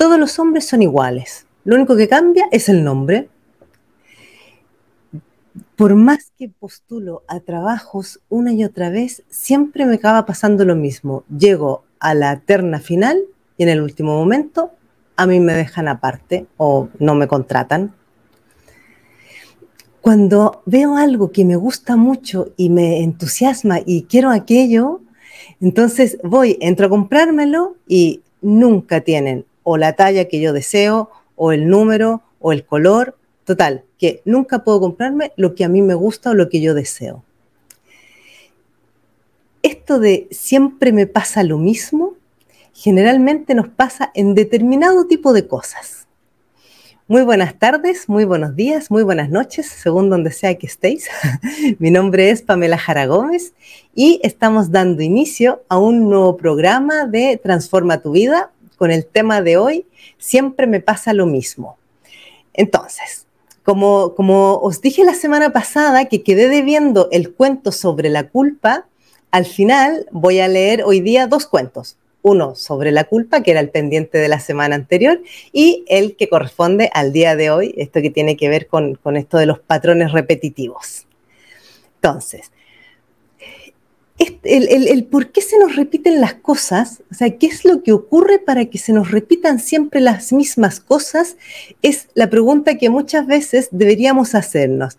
todos los hombres son iguales. Lo único que cambia es el nombre. Por más que postulo a trabajos una y otra vez, siempre me acaba pasando lo mismo. Llego a la terna final y en el último momento a mí me dejan aparte o no me contratan. Cuando veo algo que me gusta mucho y me entusiasma y quiero aquello, entonces voy, entro a comprármelo y nunca tienen o la talla que yo deseo, o el número, o el color. Total, que nunca puedo comprarme lo que a mí me gusta o lo que yo deseo. Esto de siempre me pasa lo mismo, generalmente nos pasa en determinado tipo de cosas. Muy buenas tardes, muy buenos días, muy buenas noches, según donde sea que estéis. Mi nombre es Pamela Jara Gómez y estamos dando inicio a un nuevo programa de Transforma tu vida con el tema de hoy, siempre me pasa lo mismo. Entonces, como, como os dije la semana pasada que quedé debiendo el cuento sobre la culpa, al final voy a leer hoy día dos cuentos uno sobre la culpa, que era el pendiente de la semana anterior, y el que corresponde al día de hoy, esto que tiene que ver con, esto de los patrones repetitivos. Entonces, el, por qué se nos repiten las cosas, o sea, qué es lo que ocurre para que se nos repitan siempre las mismas cosas, es la pregunta que muchas veces deberíamos hacernos.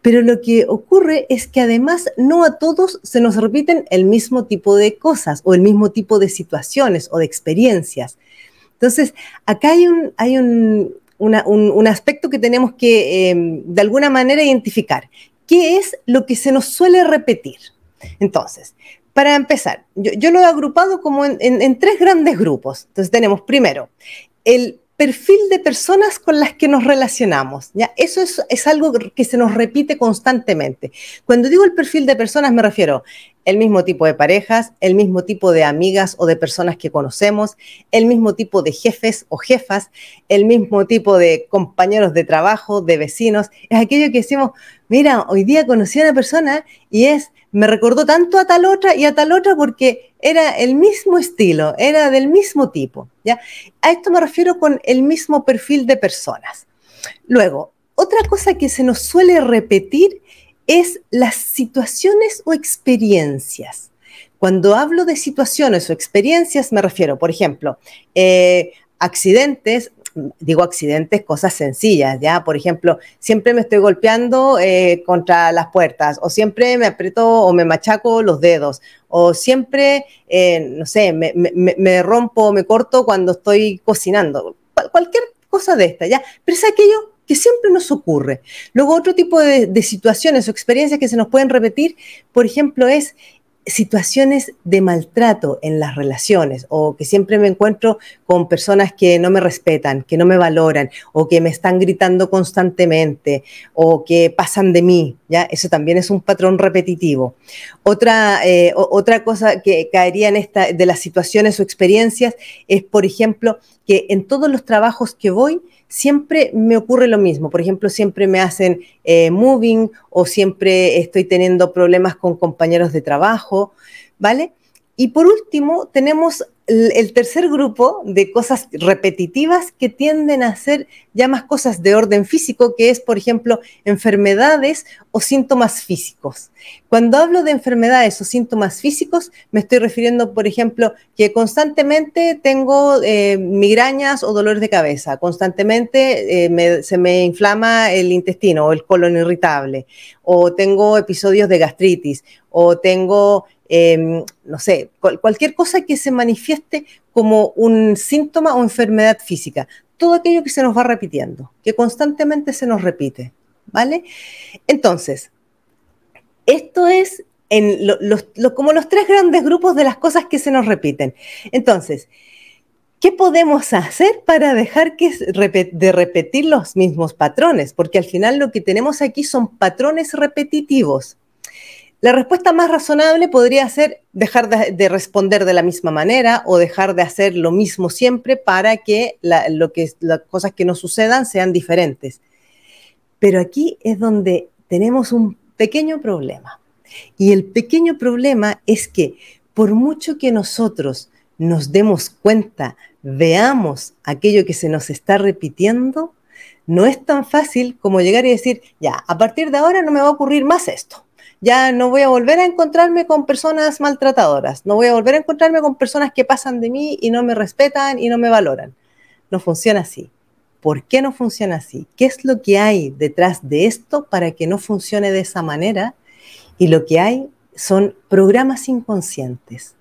Pero lo que ocurre es que además no a todos se nos repiten el mismo tipo de cosas o el mismo tipo de situaciones o de experiencias. Entonces, acá hay un, hay un, aspecto que tenemos que em, de alguna manera identificar. ¿Qué es lo que se nos suele repetir? Entonces, para empezar, yo, lo he agrupado como en, tres grandes grupos. Entonces tenemos primero el perfil de personas con las que nos relacionamos. ¿ya? Eso es, algo que se nos repite constantemente. Cuando digo el perfil de personas me refiero el mismo tipo de parejas, el mismo tipo de amigas o de personas que conocemos, el mismo tipo de jefes o jefas, el mismo tipo de compañeros de trabajo, de vecinos. Es aquello que decimos, mira, hoy día conocí a una persona y es me recordó tanto a tal otra y a tal otra porque era el mismo estilo, era del mismo tipo. ¿ya? A esto me refiero con el mismo perfil de personas. Luego, otra cosa que se nos suele repetir es las situaciones o experiencias. Cuando hablo de situaciones o experiencias, me refiero, por ejemplo, eh, accidentes, digo accidentes, cosas sencillas, ¿ya? Por ejemplo, siempre me estoy golpeando eh, contra las puertas, o siempre me aprieto o me machaco los dedos, o siempre, eh, no sé, me, rompo o me corto cuando estoy cocinando. Cualquier cosa de esta, ¿ya? Pero es aquello que siempre nos ocurre. Luego, otro tipo de, situaciones o experiencias que se nos pueden repetir, por ejemplo, es situaciones de maltrato en las relaciones o que siempre me encuentro con personas que no me respetan, que no me valoran o que me están gritando constantemente o que pasan de mí, ¿ya? Eso también es un patrón repetitivo. Otra, eh, otra cosa que caería en esta de las situaciones o experiencias es, por ejemplo, que en todos los trabajos que voy, siempre me ocurre lo mismo. Por ejemplo, siempre me hacen eh, moving o siempre estoy teniendo problemas con compañeros de trabajo, ¿vale? Y por último, tenemos el tercer grupo de cosas repetitivas que tienden a ser ya más cosas de orden físico, que es, por ejemplo, enfermedades o síntomas físicos. Cuando hablo de enfermedades o síntomas físicos, me estoy refiriendo, por ejemplo, que constantemente tengo eh, migrañas o dolores de cabeza, constantemente eh, se me inflama el intestino o el colon irritable, o tengo episodios de gastritis, o tengo Em, no sé, cualquier cosa que se manifieste como un síntoma o enfermedad física. Todo aquello que se nos va repitiendo, que constantemente se nos repite, ¿vale? Entonces, esto es en como los tres grandes grupos de las cosas que se nos repiten. Entonces, ¿qué podemos hacer para dejar que de repetir los mismos patrones? Porque al final lo que tenemos aquí son patrones repetitivos. La respuesta más razonable podría ser dejar de, responder de la misma manera o dejar de hacer lo mismo siempre para que, que las cosas que nos sucedan sean diferentes. Pero aquí es donde tenemos un pequeño problema. Y el pequeño problema es que por mucho que nosotros nos demos cuenta, veamos aquello que se nos está repitiendo, no es tan fácil como llegar y decir, ya, a partir de ahora no me va a ocurrir más esto. Ya no voy a volver a encontrarme con personas maltratadoras, no voy a volver a encontrarme con personas que pasan de mí y no me respetan y no me valoran. No funciona así. ¿Por qué no funciona así? ¿Qué es lo que hay detrás de esto para que no funcione de esa manera? Y lo que hay son programas inconscientes.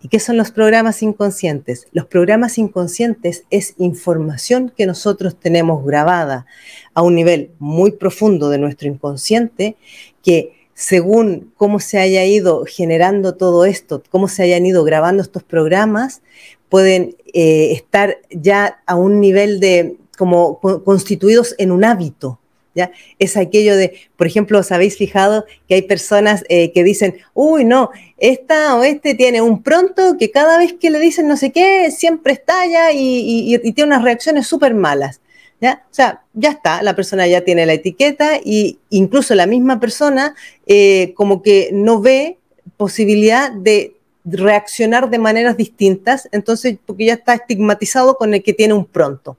¿Y qué son los programas inconscientes? Los programas inconscientes es información que nosotros tenemos grabada a un nivel muy profundo de nuestro inconsciente que según cómo se haya ido generando todo esto, cómo se hayan ido grabando estos programas, pueden eh, estar ya a un nivel de como constituidos en un hábito. ¿Ya? Es aquello de, por ejemplo, os habéis fijado que hay personas eh, que dicen, uy, no, esta o este tiene un pronto que cada vez que le dicen no sé qué, siempre estalla y, tiene unas reacciones súper malas. ¿Ya? O sea, ya está, la persona ya tiene la etiqueta e incluso la misma persona eh, como que no ve posibilidad de reaccionar de maneras distintas, entonces porque ya está estigmatizado con el que tiene un pronto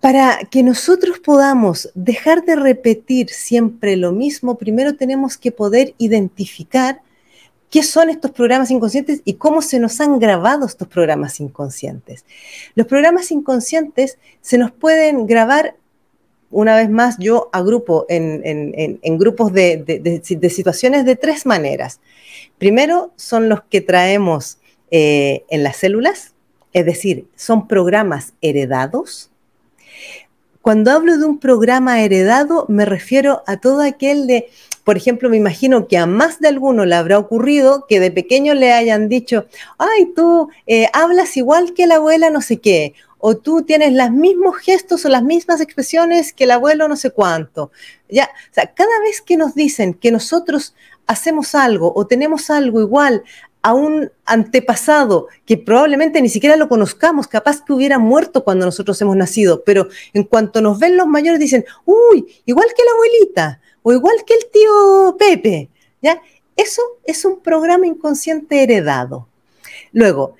para que nosotros podamos dejar de repetir siempre lo mismo, primero tenemos que poder identificar qué son estos programas inconscientes y cómo se nos han grabado estos programas inconscientes. Los programas inconscientes se nos pueden grabar, una vez más, yo agrupo en, en, grupos de, situaciones de tres maneras. Primero son los que traemos eh, en las células, es decir, son programas heredados cuando hablo de un programa heredado, me refiero a todo aquel de, por ejemplo, me imagino que a más de alguno le habrá ocurrido que de pequeño le hayan dicho, ay, tú eh, hablas igual que la abuela no sé qué, o tú tienes los mismos gestos o las mismas expresiones que el abuelo no sé cuánto. Ya, cada vez que nos dicen que nosotros hacemos algo o tenemos algo igual a un antepasado que probablemente ni siquiera lo conozcamos, capaz que hubiera muerto cuando nosotros hemos nacido, pero en cuanto nos ven los mayores dicen, uy, igual que la abuelita o igual que el tío Pepe, ¿ya? Eso es un programa inconsciente heredado. Luego,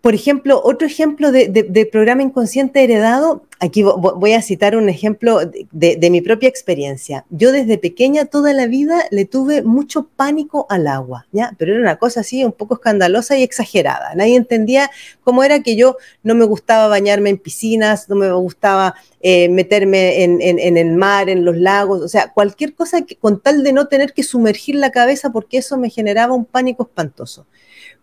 por ejemplo, otro ejemplo de, programa inconsciente heredado, aquí voy a citar un ejemplo de, mi propia experiencia. Yo desde pequeña toda la vida le tuve mucho pánico al agua, ¿ya? Pero era una cosa así un poco escandalosa y exagerada. Nadie entendía cómo era que yo no me gustaba bañarme en piscinas, no me gustaba eh, meterme en, en, el mar, en los lagos, o sea, cualquier cosa que, con tal de no tener que sumergir la cabeza porque eso me generaba un pánico espantoso.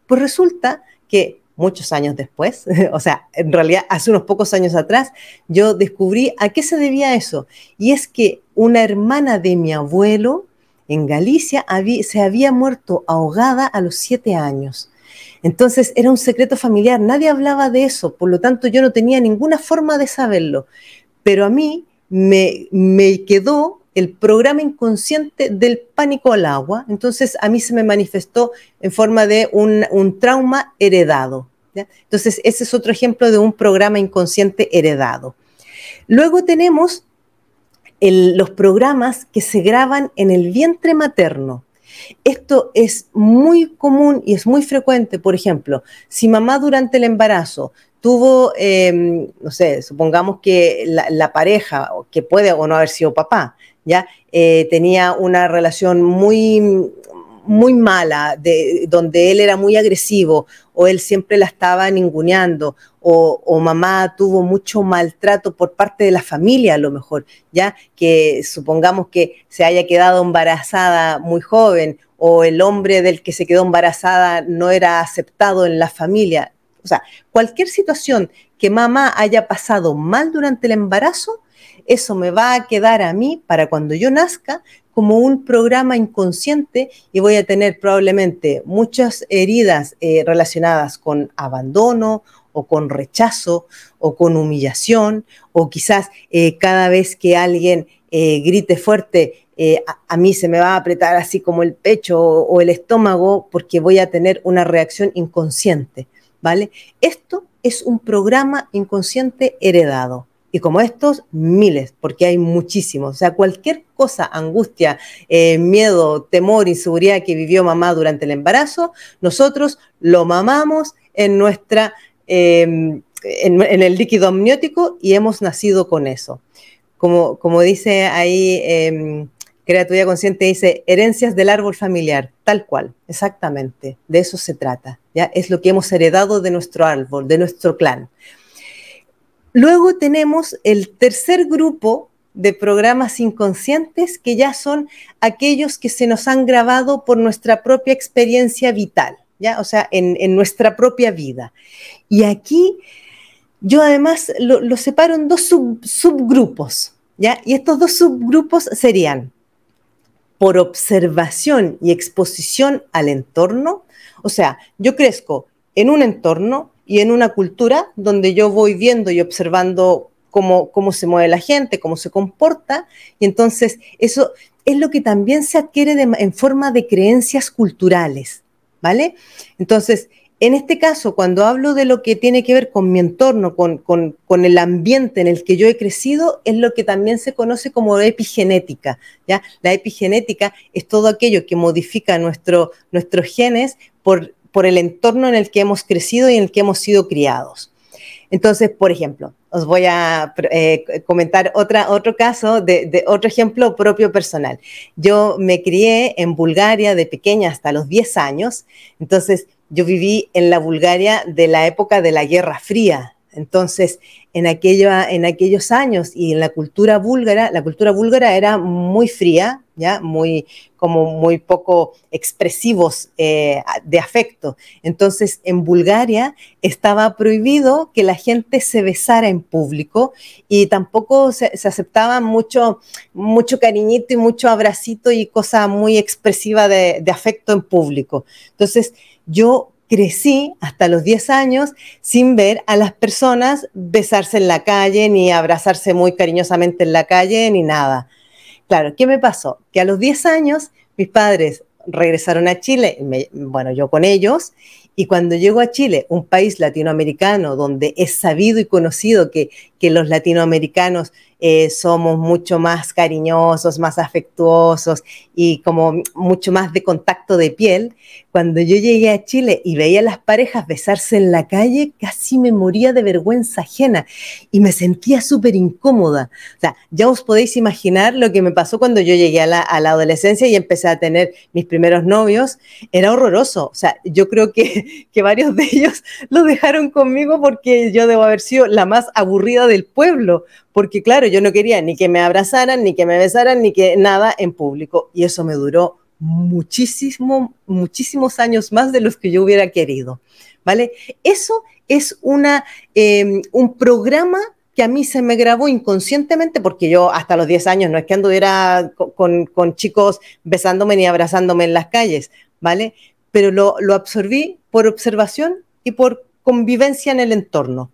Pues resulta que muchos años después, o sea, en realidad hace unos pocos años atrás, yo descubrí a qué se debía eso. Y es que una hermana de mi abuelo en Galicia se había muerto ahogada a los siete años. Entonces era un secreto familiar, nadie hablaba de eso, por lo tanto yo no tenía ninguna forma de saberlo. Pero a mí me, me quedó el programa inconsciente del pánico al agua. Entonces a mí se me manifestó en forma de un, trauma heredado. Entonces ese es otro ejemplo de un programa inconsciente heredado. Luego tenemos los programas que se graban en el vientre materno. Esto es muy común y es muy frecuente. Por ejemplo, si mamá durante el embarazo tuvo, em, no sé, supongamos que la, la, pareja, que puede o no haber sido papá, ¿ya? Eh, tenía una relación muy, muy mala, de, donde él era muy agresivo o él siempre la estaba ninguneando o, o, mamá tuvo mucho maltrato por parte de la familia a lo mejor, ya que supongamos que se haya quedado embarazada muy joven o el hombre del que se quedó embarazada no era aceptado en la familia. O sea, cualquier situación que mamá haya pasado mal durante el embarazo, eso me va a quedar a mí para cuando yo nazca como un programa inconsciente y voy a tener probablemente muchas heridas eh, relacionadas con abandono o con rechazo o con humillación o quizás eh, cada vez que alguien eh, grite fuerte, a, mí se me va a apretar así como el pecho o, o el estómago porque voy a tener una reacción inconsciente, ¿vale? Esto es un programa inconsciente heredado. Y como estos, miles, porque hay muchísimos. O sea, cualquier cosa, angustia, eh, miedo, temor, inseguridad que vivió mamá durante el embarazo, nosotros lo mamamos en nuestra, em, en, el líquido amniótico y hemos nacido con eso. Como, como dice ahí, eh, Creatividad Consciente, dice herencias del árbol familiar, tal cual, exactamente, de eso se trata. ¿ya? Es lo que hemos heredado de nuestro árbol, de nuestro clan. Luego tenemos el tercer grupo de programas inconscientes que ya son aquellos que se nos han grabado por nuestra propia experiencia vital, ¿ya? O sea, en, nuestra propia vida. Y aquí yo además lo, separo en dos subgrupos, ¿ya? Y estos dos subgrupos serían por observación y exposición al entorno, o sea, yo crezco en un entorno y en una cultura donde yo voy viendo y observando cómo, cómo se mueve la gente, cómo se comporta, y entonces eso es lo que también se adquiere en forma de creencias culturales, ¿vale? Entonces, en este caso, cuando hablo de lo que tiene que ver con mi entorno, con, con, el ambiente en el que yo he crecido, es lo que también se conoce como epigenética. ¿ya? La epigenética es todo aquello que modifica nuestro, nuestros genes por por el entorno en el que hemos crecido y en el que hemos sido criados. Entonces, por ejemplo, os voy a eh, comentar otra, otro caso de, otro ejemplo propio personal. Yo me crié en Bulgaria de pequeña hasta los 10 años, entonces yo viví en la Bulgaria de la época de la Guerra Fría. Entonces, en, aquello, en aquellos años y en la cultura búlgara, la cultura búlgara era muy fría, ¿ya? Muy, como muy poco expresivos eh, de afecto. Entonces, en Bulgaria estaba prohibido que la gente se besara en público y tampoco se, aceptaba mucho, mucho cariñito y mucho abracito y cosa muy expresiva de, de afecto en público. Entonces, yo crecí hasta los 10 años sin ver a las personas besarse en la calle, ni abrazarse muy cariñosamente en la calle, ni nada. Claro, ¿qué me pasó? Que a los 10 años mis padres regresaron a Chile, bueno, yo con ellos, y cuando llego a Chile, un país latinoamericano donde es sabido y conocido que, que los latinoamericanos eh, somos mucho más cariñosos, más afectuosos y como mucho más de contacto de piel. Cuando yo llegué a Chile y veía a las parejas besarse en la calle, casi me moría de vergüenza ajena y me sentía súper incómoda. O sea, ya os podéis imaginar lo que me pasó cuando yo llegué a la, adolescencia y empecé a tener mis primeros novios. Era horroroso. O sea, yo creo que, que varios de ellos lo dejaron conmigo porque yo debo haber sido la más aburrida del pueblo porque claro, yo no quería ni que me abrazaran, ni que me besaran, ni que nada en público. Y eso me duró muchísimo, muchísimos años más de los que yo hubiera querido. ¿Vale? Eso es una, em, un programa que a mí se me grabó inconscientemente, porque yo hasta los 10 años no es que anduviera con, con chicos besándome ni abrazándome en las calles, ¿vale? Pero lo, lo absorbí por observación y por convivencia en el entorno.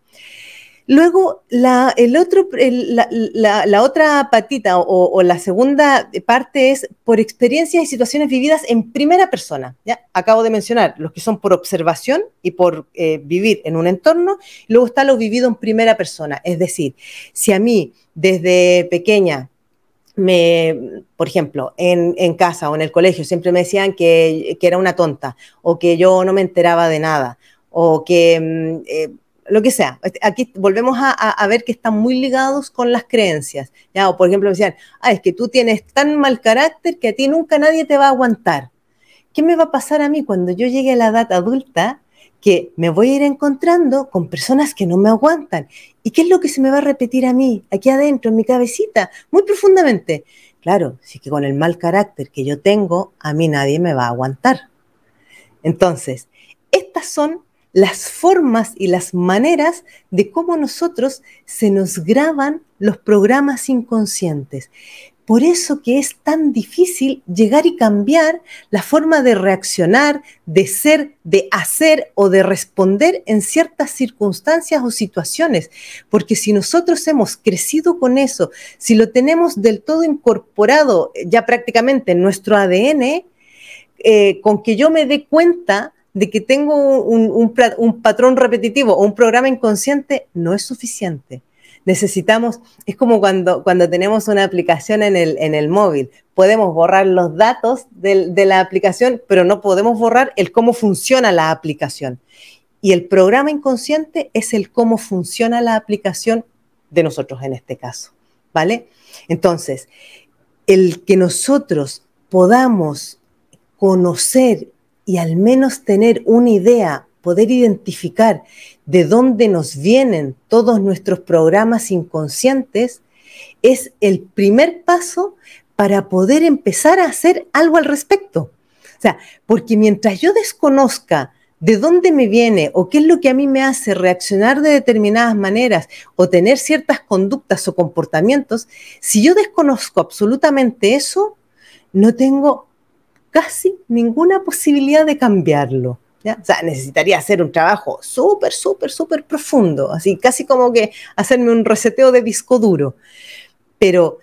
Luego, la, el otro, la, otra patita o, la segunda parte es por experiencias y situaciones vividas en primera persona. ¿ya? Acabo de mencionar los que son por observación y por eh, vivir en un entorno. Luego está lo vivido en primera persona. Es decir, si a mí desde pequeña me, por ejemplo, en, casa o en el colegio siempre me decían que, que, era una tonta o que yo no me enteraba de nada o que mm, eh, lo que sea. Este, aquí volvemos a, ver que están muy ligados con las creencias. ¿ya? O por ejemplo, decían, ah, es que tú tienes tan mal carácter que a ti nunca nadie te va a aguantar. ¿Qué me va a pasar a mí cuando yo llegue a la edad adulta? Que me voy a ir encontrando con personas que no me aguantan. ¿Y qué es lo que se me va a repetir a mí, aquí adentro, en mi cabecita, muy profundamente? Claro, sí que con el mal carácter que yo tengo, a mí nadie me va a aguantar. Entonces, estas son las formas y las maneras de cómo nosotros se nos graban los programas inconscientes. Por eso que es tan difícil llegar y cambiar la forma de reaccionar, de ser, de hacer o de responder en ciertas circunstancias o situaciones. Porque si nosotros hemos crecido con eso, si lo tenemos del todo incorporado ya prácticamente en nuestro ADN, eh, con que yo me dé cuenta de que tengo un, patrón repetitivo o un programa inconsciente no es suficiente. necesitamos, es como cuando, cuando tenemos una aplicación en el, en el móvil, podemos borrar los datos de la aplicación, pero no podemos borrar el cómo funciona la aplicación. Y el programa inconsciente es el cómo funciona la aplicación de nosotros en este caso, ¿vale? Entonces, el que nosotros podamos conocer y al menos tener una idea, poder identificar de dónde nos vienen todos nuestros programas inconscientes, es el primer paso para poder empezar a hacer algo al respecto. O sea, porque mientras yo desconozca de dónde me viene o qué es lo que a mí me hace reaccionar de determinadas maneras o tener ciertas conductas o comportamientos, si yo desconozco absolutamente eso, no tengo casi ninguna posibilidad de cambiarlo. O sea, necesitaría hacer un trabajo súper, súper, súper profundo, así casi como que hacerme un reseteo de disco duro. Pero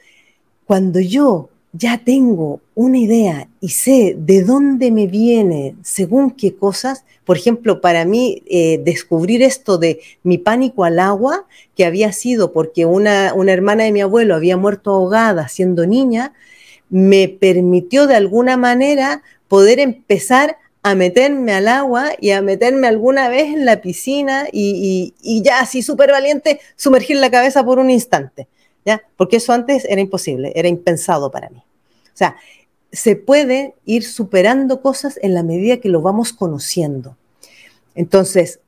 cuando yo ya tengo una idea y sé de dónde me viene según qué cosas, por ejemplo, para mí eh, descubrir esto de mi pánico al agua, que había sido porque una, una hermana de mi abuelo había muerto ahogada siendo niña, me permitió de alguna manera poder empezar a meterme al agua y a meterme alguna vez en la piscina y, ya así súper valiente sumergir la cabeza por un instante. ¿ya? Porque eso antes era imposible, era impensado para mí. O sea, se puede ir superando cosas en la medida que lo vamos conociendo. Entonces,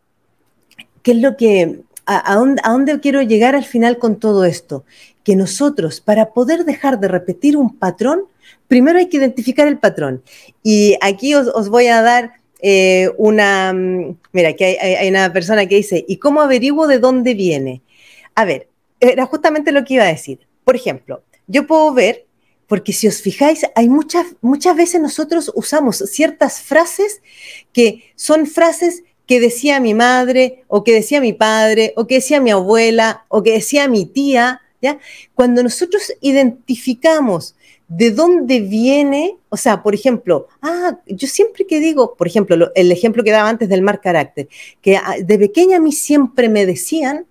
¿qué es lo que, a, dónde, quiero llegar al final con todo esto? Que nosotros, para poder dejar de repetir un patrón, primero hay que identificar el patrón. Y aquí os, voy a dar eh, una, mm, mira, aquí hay, una persona que dice, ¿y cómo averiguo de dónde viene? A ver, era justamente lo que iba a decir. Por ejemplo, yo puedo ver, porque si os fijáis, hay muchas, muchas veces nosotros usamos ciertas frases que son frases que decía mi madre, o que decía mi padre, o que decía mi abuela, o que decía mi tía, ¿ya? Cuando nosotros identificamos de dónde viene, o sea, por ejemplo, ah, yo siempre que digo, por ejemplo, el ejemplo que daba antes del mal carácter, que ah, de pequeña a mí siempre me decían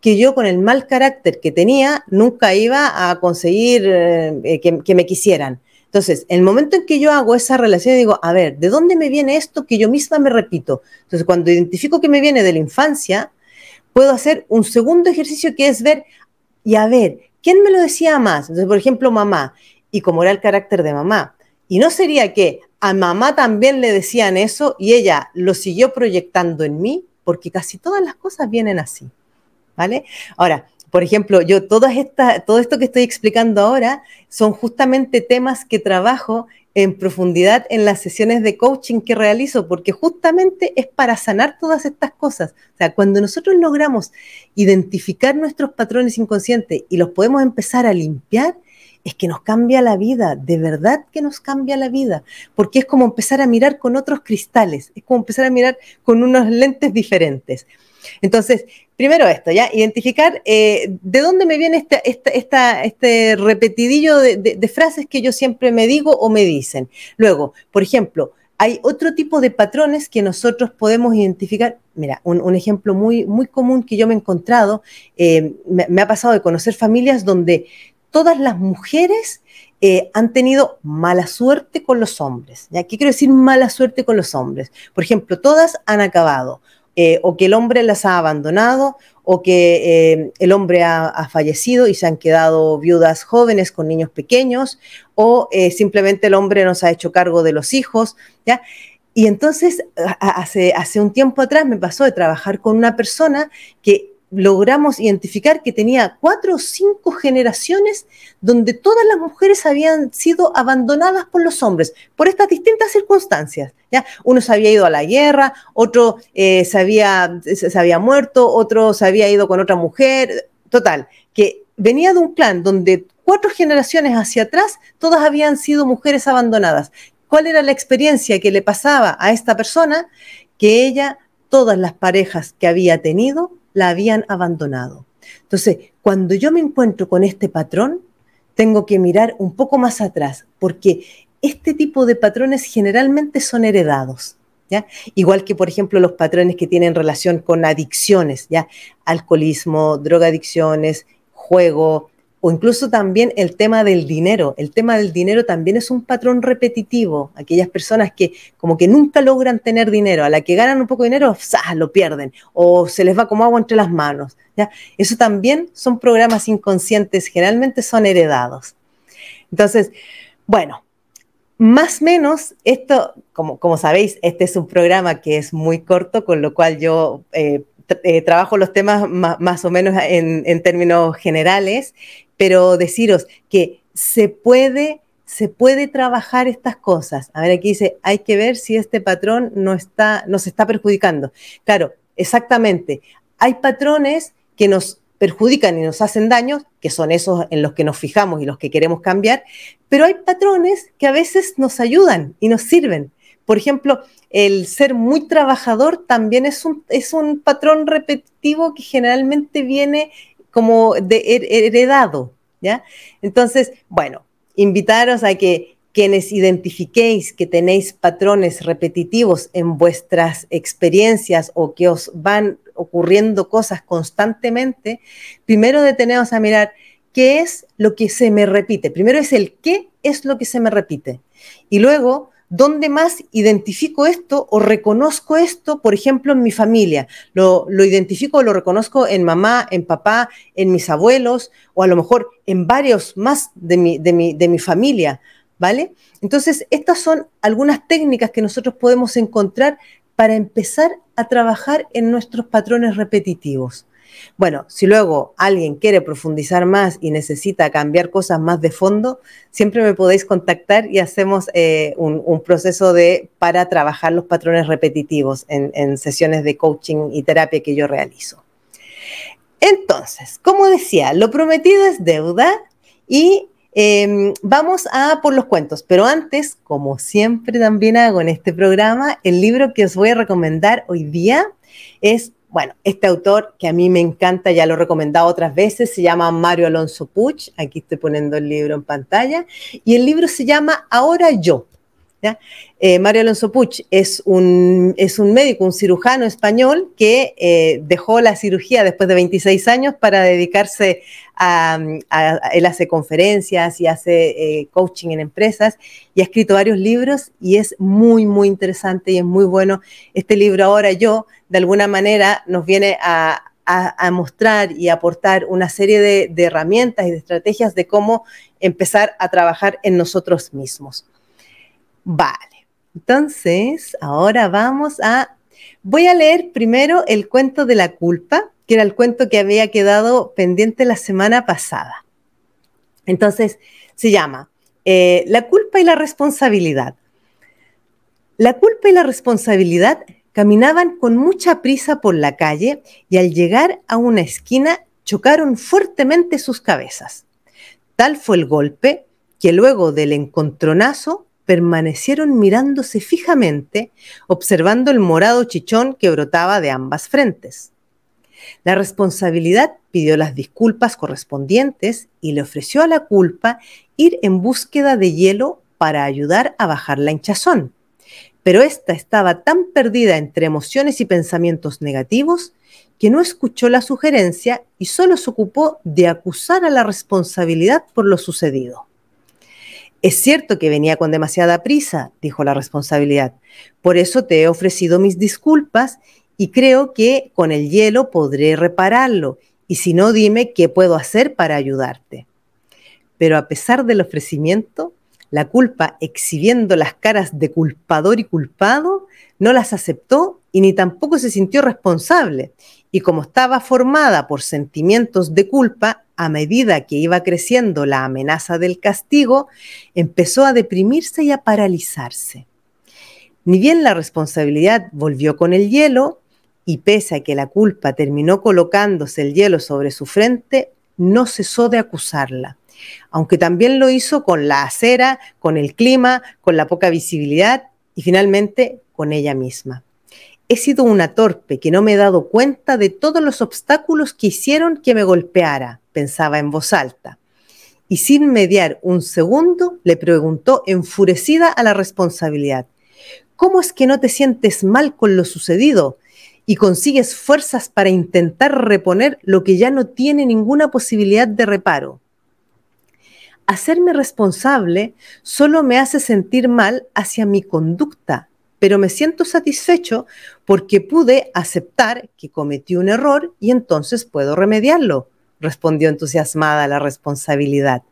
que yo con el mal carácter que tenía nunca iba a conseguir eh, que, me quisieran. Entonces, en el momento en que yo hago esa relación, digo, a ver, ¿de dónde me viene esto que yo misma me repito? Entonces, cuando identifico que me viene de la infancia, puedo hacer un segundo ejercicio que es ver, y a ver, ¿quién me lo decía más? Entonces, por ejemplo, mamá, y como era el carácter de mamá. Y no sería que a mamá también le decían eso y ella lo siguió proyectando en mí, porque casi todas las cosas vienen así. ¿vale? Ahora, por ejemplo, yo todas todo esto que estoy explicando ahora son justamente temas que trabajo en profundidad en las sesiones de coaching que realizo, porque justamente es para sanar todas estas cosas. O sea, cuando nosotros logramos identificar nuestros patrones inconscientes y los podemos empezar a limpiar, es que nos cambia la vida, de verdad que nos cambia la vida, porque es como empezar a mirar con otros cristales, es como empezar a mirar con unos lentes diferentes. Entonces, primero esto, ¿ya? Identificar eh, de dónde me viene este, este repetidillo de, frases que yo siempre me digo o me dicen. Luego, por ejemplo, hay otro tipo de patrones que nosotros podemos identificar. Mira, un, ejemplo muy, muy común que yo me he encontrado, eh, me, ha pasado de conocer familias donde todas las mujeres eh, han tenido mala suerte con los hombres. ¿ya? ¿Qué quiero decir mala suerte con los hombres? Por ejemplo, todas han acabado eh, o que el hombre las ha abandonado, o que eh, el hombre ha, fallecido y se han quedado viudas jóvenes con niños pequeños, o eh, simplemente el hombre nos ha hecho cargo de los hijos, ¿ya? Y entonces, hace, hace un tiempo atrás me pasó de trabajar con una persona que logramos identificar que tenía cuatro o cinco generaciones donde todas las mujeres habían sido abandonadas por los hombres por estas distintas circunstancias. ¿ya? Uno se había ido a la guerra, otro eh, se, había, se había muerto, otro se había ido con otra mujer. Total, que venía de un clan donde cuatro generaciones hacia atrás todas habían sido mujeres abandonadas. ¿Cuál era la experiencia que le pasaba a esta persona? Que ella, todas las parejas que había tenido, la habían abandonado. Entonces, cuando yo me encuentro con este patrón, tengo que mirar un poco más atrás, porque este tipo de patrones generalmente son heredados. ¿Ya? Igual que, por ejemplo, los patrones que tienen relación con adicciones, ¿ya? Alcoholismo, drogadicciones, juego, o incluso también el tema del dinero. El tema del dinero también es un patrón repetitivo. Aquellas personas que como que nunca logran tener dinero, a la que ganan un poco de dinero, lo pierden o se les va como agua entre las manos. ¿ya? Eso también son programas inconscientes, generalmente son heredados. Entonces, bueno, más o menos esto, como, como sabéis, este es un programa que es muy corto, con lo cual yo... Eh, eh, trabajo los temas más, o menos en, en, términos generales, pero deciros que se puede, se puede trabajar estas cosas. A ver, aquí dice, hay que ver si este patrón no está, nos está perjudicando. Claro, exactamente. Hay patrones que nos perjudican y nos hacen daño, que son esos en los que nos fijamos y los que queremos cambiar, pero hay patrones que a veces nos ayudan y nos sirven. Por ejemplo, el ser muy trabajador también es un, es un patrón repetitivo que generalmente viene como de heredado, ¿ya? Entonces, bueno, invitaros a que quienes identifiquéis que tenéis patrones repetitivos en vuestras experiencias o que os van ocurriendo cosas constantemente, primero detenemos a mirar qué es lo que se me repite. Primero es el qué es lo que se me repite. Y luego ¿Dónde más identifico esto o reconozco esto, por ejemplo, en mi familia? Lo, identifico o lo reconozco en mamá, en papá, en mis abuelos o a lo mejor en varios más de mi, de mi, de mi familia, ¿vale? Entonces, estas son algunas técnicas que nosotros podemos encontrar para empezar a trabajar en nuestros patrones repetitivos. Bueno, si luego alguien quiere profundizar más y necesita cambiar cosas más de fondo, siempre me podéis contactar y hacemos eh, un, proceso de, para trabajar los patrones repetitivos en, sesiones de coaching y terapia que yo realizo. Entonces, como decía, lo prometido es deuda y em, vamos a por los cuentos, pero antes, como siempre también hago en este programa, el libro que os voy a recomendar hoy día es bueno, este autor que a mí me encanta, ya lo he recomendado otras veces, se llama Mario Alonso Puch, aquí estoy poniendo el libro en pantalla, y el libro se llama Ahora yo. Eh, Mario Alonso Puch es un, es un médico, un cirujano español que eh, dejó la cirugía después de 26 años para dedicarse a, él hace conferencias y hace eh, coaching en empresas y ha escrito varios libros y es muy, muy interesante y es muy bueno. Este libro ahora yo, de alguna manera, nos viene a, mostrar y aportar una serie de, de herramientas y de estrategias de cómo empezar a trabajar en nosotros mismos. Vale, entonces ahora vamos a... Voy a leer primero el cuento de la culpa, que era el cuento que había quedado pendiente la semana pasada. Entonces, se llama eh, La culpa y la responsabilidad. La culpa y la responsabilidad caminaban con mucha prisa por la calle y al llegar a una esquina chocaron fuertemente sus cabezas. Tal fue el golpe que luego del encontronazo permanecieron mirándose fijamente, observando el morado chichón que brotaba de ambas frentes. La responsabilidad pidió las disculpas correspondientes y le ofreció a la culpa ir en búsqueda de hielo para ayudar a bajar la hinchazón. Pero ésta estaba tan perdida entre emociones y pensamientos negativos que no escuchó la sugerencia y solo se ocupó de acusar a la responsabilidad por lo sucedido. Es cierto que venía con demasiada prisa, dijo la responsabilidad. Por eso te he ofrecido mis disculpas y creo que con el hielo podré repararlo. Y si no, dime qué puedo hacer para ayudarte. Pero a pesar del ofrecimiento, la culpa, exhibiendo las caras de culpador y culpado, no las aceptó y ni tampoco se sintió responsable. Y como estaba formada por sentimientos de culpa, a medida que iba creciendo la amenaza del castigo, empezó a deprimirse y a paralizarse. Ni bien la responsabilidad volvió con el hielo, y pese a que la culpa terminó colocándose el hielo sobre su frente, no cesó de acusarla, aunque también lo hizo con la acera, con el clima, con la poca visibilidad y finalmente con ella misma. He sido una torpe que no me he dado cuenta de todos los obstáculos que hicieron que me golpeara, pensaba en voz alta. Y sin mediar un segundo, le preguntó enfurecida a la responsabilidad, ¿Cómo es que no te sientes mal con lo sucedido y consigues fuerzas para intentar reponer lo que ya no tiene ninguna posibilidad de reparo? Hacerme responsable solo me hace sentir mal hacia mi conducta, pero me siento satisfecho porque pude aceptar que cometí un error y entonces puedo remediarlo, respondió entusiasmada la responsabilidad.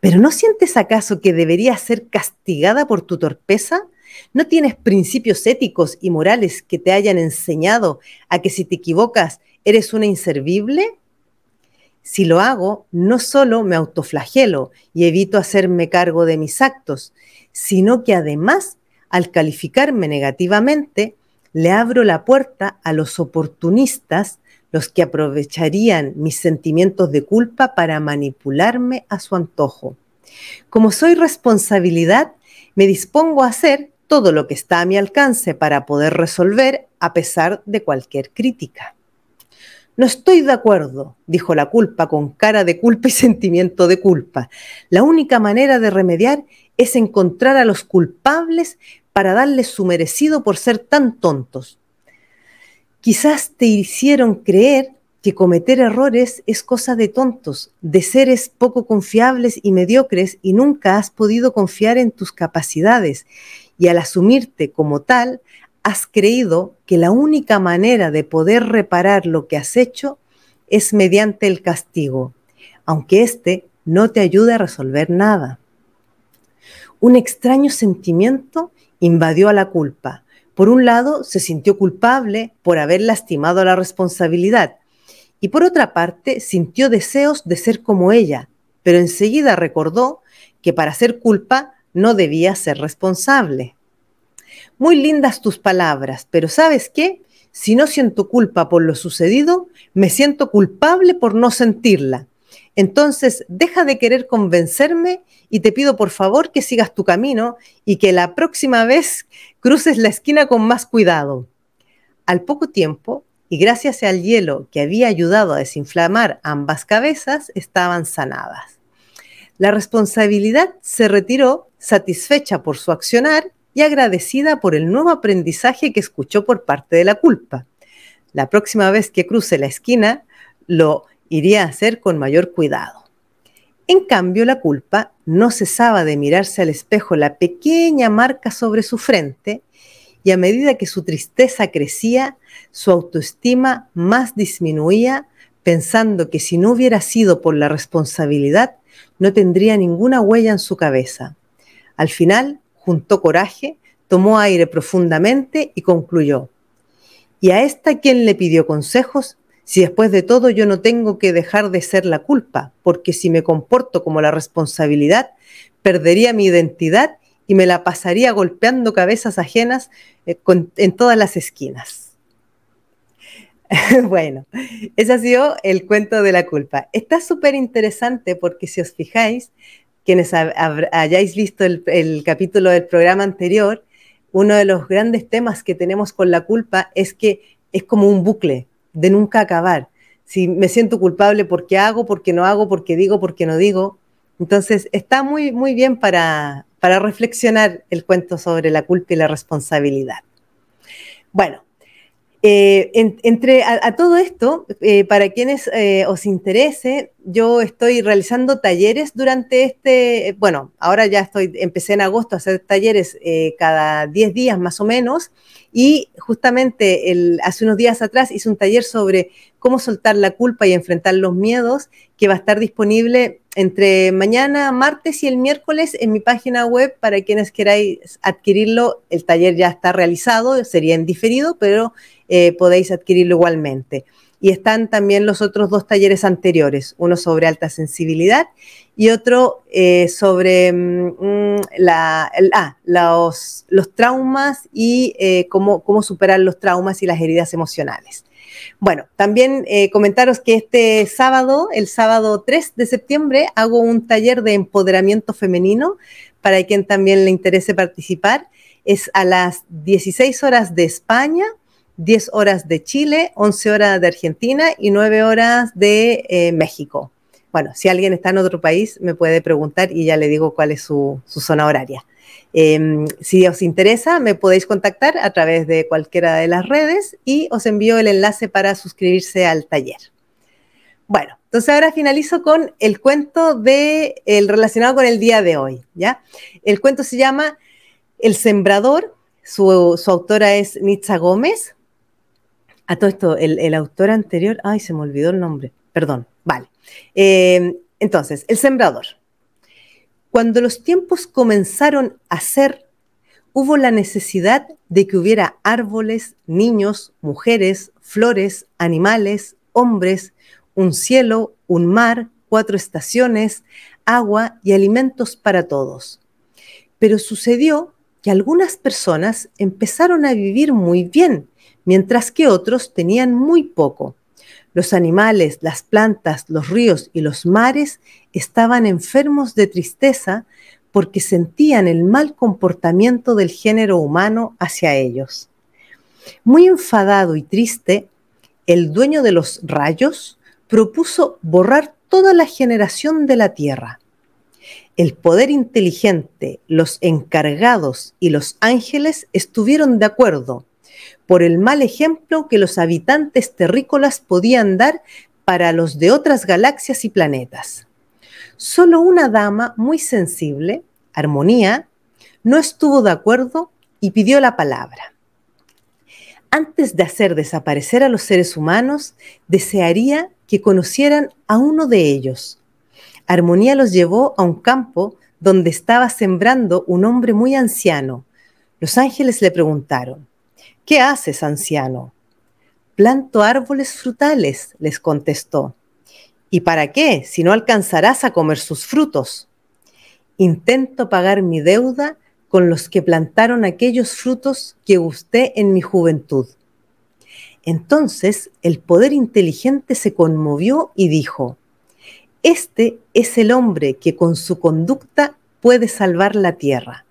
¿Pero no sientes acaso que deberías ser castigada por tu torpeza? ¿No tienes principios éticos y morales que te hayan enseñado a que si te equivocas eres una inservible? Si lo hago, no solo me autoflagelo y evito hacerme cargo de mis actos, sino que además, al calificarme negativamente, le abro la puerta a los oportunistas, los que aprovecharían mis sentimientos de culpa para manipularme a su antojo. Como soy responsabilidad, me dispongo a hacer todo lo que está a mi alcance para poder resolver a pesar de cualquier crítica. No estoy de acuerdo, dijo la culpa con cara de culpa y sentimiento de culpa. La única manera de remediar es encontrar a los culpables para darles su merecido por ser tan tontos. Quizás te hicieron creer que cometer errores es cosa de tontos, de seres poco confiables y mediocres y nunca has podido confiar en tus capacidades y al asumirte como tal, has creído que la única manera de poder reparar lo que has hecho es mediante el castigo, aunque éste no te ayude a resolver nada. Un extraño sentimiento invadió a la culpa. Por un lado, se sintió culpable por haber lastimado la responsabilidad y por otra parte, sintió deseos de ser como ella, pero enseguida recordó que para ser culpa no debía ser responsable. Muy lindas tus palabras, pero ¿sabes qué? Si no siento culpa por lo sucedido, me siento culpable por no sentirla. Entonces, deja de querer convencerme y te pido por favor que sigas tu camino y que la próxima vez cruces la esquina con más cuidado. Al poco tiempo, y gracias al hielo que había ayudado a desinflamar ambas cabezas, estaban sanadas. La responsabilidad se retiró satisfecha por su accionar y agradecida por el nuevo aprendizaje que escuchó por parte de la culpa. La próxima vez que cruce la esquina, lo iría a hacer con mayor cuidado. En cambio, la culpa no cesaba de mirarse al espejo la pequeña marca sobre su frente y a medida que su tristeza crecía, su autoestima más disminuía, pensando que si no hubiera sido por la responsabilidad, no tendría ninguna huella en su cabeza. Al final, juntó coraje, tomó aire profundamente y concluyó. ¿Y a esta quien le pidió consejos? Si después de todo yo no tengo que dejar de ser la culpa, porque si me comporto como la responsabilidad, perdería mi identidad y me la pasaría golpeando cabezas ajenas eh, en todas las esquinas. bueno, ese ha sido el cuento de la culpa. Está súper interesante porque si os fijáis, quienes hayáis visto el, el capítulo del programa anterior, uno de los grandes temas que tenemos con la culpa es que es como un bucle de nunca acabar. Si me siento culpable porque hago, porque no hago, porque digo, porque no digo. Entonces está muy, muy bien para, para reflexionar el cuento sobre la culpa y la responsabilidad. Bueno, eh, entre a, todo esto, eh, para quienes eh, os interese, yo estoy realizando talleres durante este, bueno, ahora ya estoy, empecé en agosto a hacer talleres cada 10 días más o menos, y justamente el, hace unos días atrás hice un taller sobre cómo soltar la culpa y enfrentar los miedos, que va a estar disponible entre mañana, martes y el miércoles en mi página web para quienes queráis adquirirlo. El taller ya está realizado, sería en diferido, pero eh, podéis adquirirlo igualmente. Y están también los otros dos talleres anteriores, uno sobre alta sensibilidad y otro eh, sobre mm, la, ah, los, traumas y eh, cómo, cómo superar los traumas y las heridas emocionales. Bueno, también eh, comentaros que este sábado, el sábado 3 de septiembre, hago un taller de empoderamiento femenino para quien también le interese participar. Es a las 16 horas de España, 10 horas de Chile, 11 horas de Argentina y 9 horas de eh, México. Bueno, si alguien está en otro país, me puede preguntar y ya le digo cuál es su, su zona horaria. Em, si os interesa, me podéis contactar a través de cualquiera de las redes y os envío el enlace para suscribirse al taller. Bueno, entonces ahora finalizo con el cuento de, el relacionado con el día de hoy, ¿ya? El cuento se llama El Sembrador, su, autora es Nitza Gómez. A todo esto, el, autor anterior, ay, se me olvidó el nombre, perdón, vale. Em, entonces, El Sembrador. Cuando los tiempos comenzaron a ser, hubo la necesidad de que hubiera árboles, niños, mujeres, flores, animales, hombres, un cielo, un mar, cuatro estaciones, agua y alimentos para todos. Pero sucedió que algunas personas empezaron a vivir muy bien, mientras que otros tenían muy poco. Los animales, las plantas, los ríos y los mares estaban enfermos de tristeza porque sentían el mal comportamiento del género humano hacia ellos. Muy enfadado y triste, el dueño de los rayos propuso borrar toda la generación de la tierra. El poder inteligente, los encargados y los ángeles estuvieron de acuerdo por el mal ejemplo que los habitantes terrícolas podían dar para los de otras galaxias y planetas. Solo una dama muy sensible, Armonía, no estuvo de acuerdo y pidió la palabra. Antes de hacer desaparecer a los seres humanos, desearía que conocieran a uno de ellos. Armonía los llevó a un campo donde estaba sembrando un hombre muy anciano. Los ángeles le preguntaron, ¿qué haces, anciano? Planto árboles frutales, les contestó. ¿Y para qué, si no alcanzarás a comer sus frutos? Intento pagar mi deuda con los que plantaron aquellos frutos que gusté en mi juventud. Entonces el poder inteligente se conmovió y dijo, Este es el hombre que con su conducta puede salvar la tierra.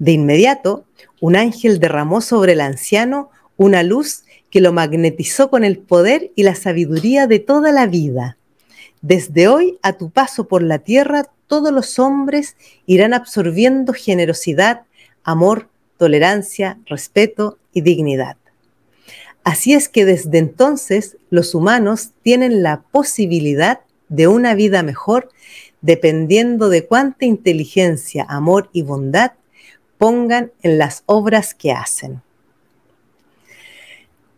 De inmediato, un ángel derramó sobre el anciano una luz que lo magnetizó con el poder y la sabiduría de toda la vida. Desde hoy, a tu paso por la tierra, todos los hombres irán absorbiendo generosidad, amor, tolerancia, respeto y dignidad. Así es que desde entonces los humanos tienen la posibilidad de una vida mejor dependiendo de cuánta inteligencia, amor y bondad pongan en las obras que hacen.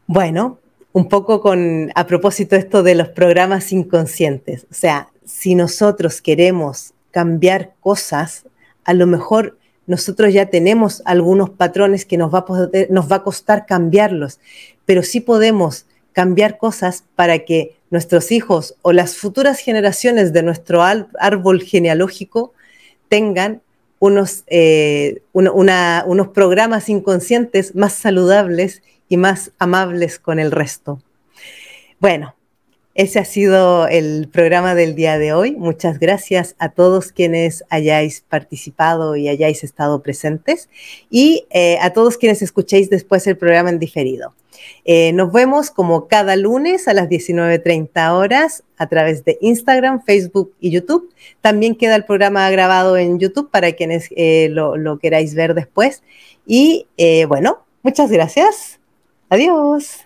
Bueno, un poco con a propósito esto de los programas inconscientes, o sea, si nosotros queremos cambiar cosas, a lo mejor nosotros ya tenemos algunos patrones que nos va a, nos va a costar cambiarlos, pero sí podemos cambiar cosas para que nuestros hijos o las futuras generaciones de nuestro árbol genealógico tengan unos, eh, unos programas inconscientes más saludables y más amables con el resto. Bueno, ese ha sido el programa del día de hoy. Muchas gracias a todos quienes hayáis participado y hayáis estado presentes y eh, a todos quienes escuchéis después el programa en diferido. Eh, nos vemos como cada lunes a las 19.30 horas a través de Instagram, Facebook y YouTube. También queda el programa grabado en YouTube para quienes eh, lo, lo, queráis ver después. Y bueno, muchas gracias. Adiós.